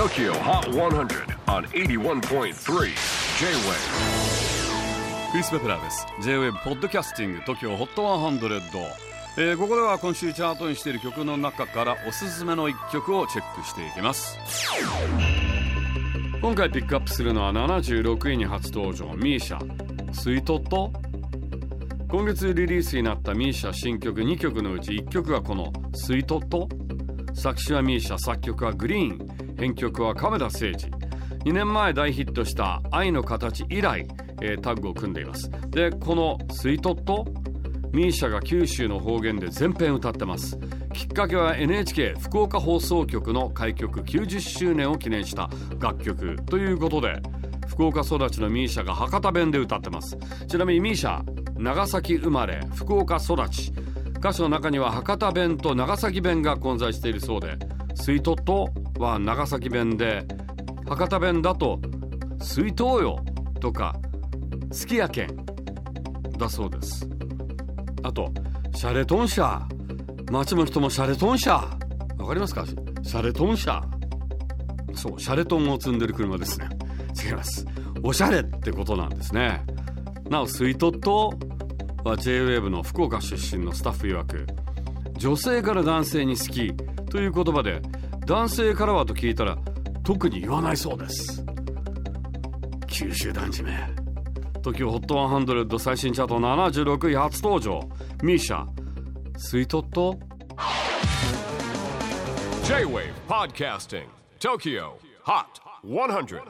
TOKYO HOT 100 on 81.3 J-WAVE クリス・ベプラーです。J-WAVE ポッドキャスティング TOKYO HOT 100、えー、ここでは今週チャートにしている曲の中からおすすめの一曲をチェックしていきます。今回ピックアップするのは76位に初登場 MISIA スイート。と今月リリースになった MISIA 新曲2曲のうち1曲がこのスイート。と作詞は MISIA 作曲はグリーン。編曲は亀田誠治2年前大ヒットした「愛の形」以来、えー、タッグを組んでいます。でこの「スイートと MISIA が九州の方言で全編歌ってます。きっかけは NHK 福岡放送局の開局90周年を記念した楽曲ということで福岡育ちの MISIA が博多弁で歌ってます。ちなみに MISIA 長崎生まれ福岡育ち。歌詞の中には博多弁と長崎弁が混在しているそうで「スイートと」は長崎弁で博多弁だと「スイートよ」とか「好きやけん」だそうです。あと「シャレトン車」街の人もシャレトン車わかりますか？シャレトン車そうシャレトンを積んでる車ですね。違います。おしゃれってことなんですね。なおスイートとは JWAVE の福岡出身のスタッフ曰く女性から男性に好きという言葉で男性からはと聞いたら特に言わないそうです。九州男児め。TOKIOHOT100 最新チャート76位初登場。MISIA スイート。と J-WAVE PODCASTING. TOKYO HOT 100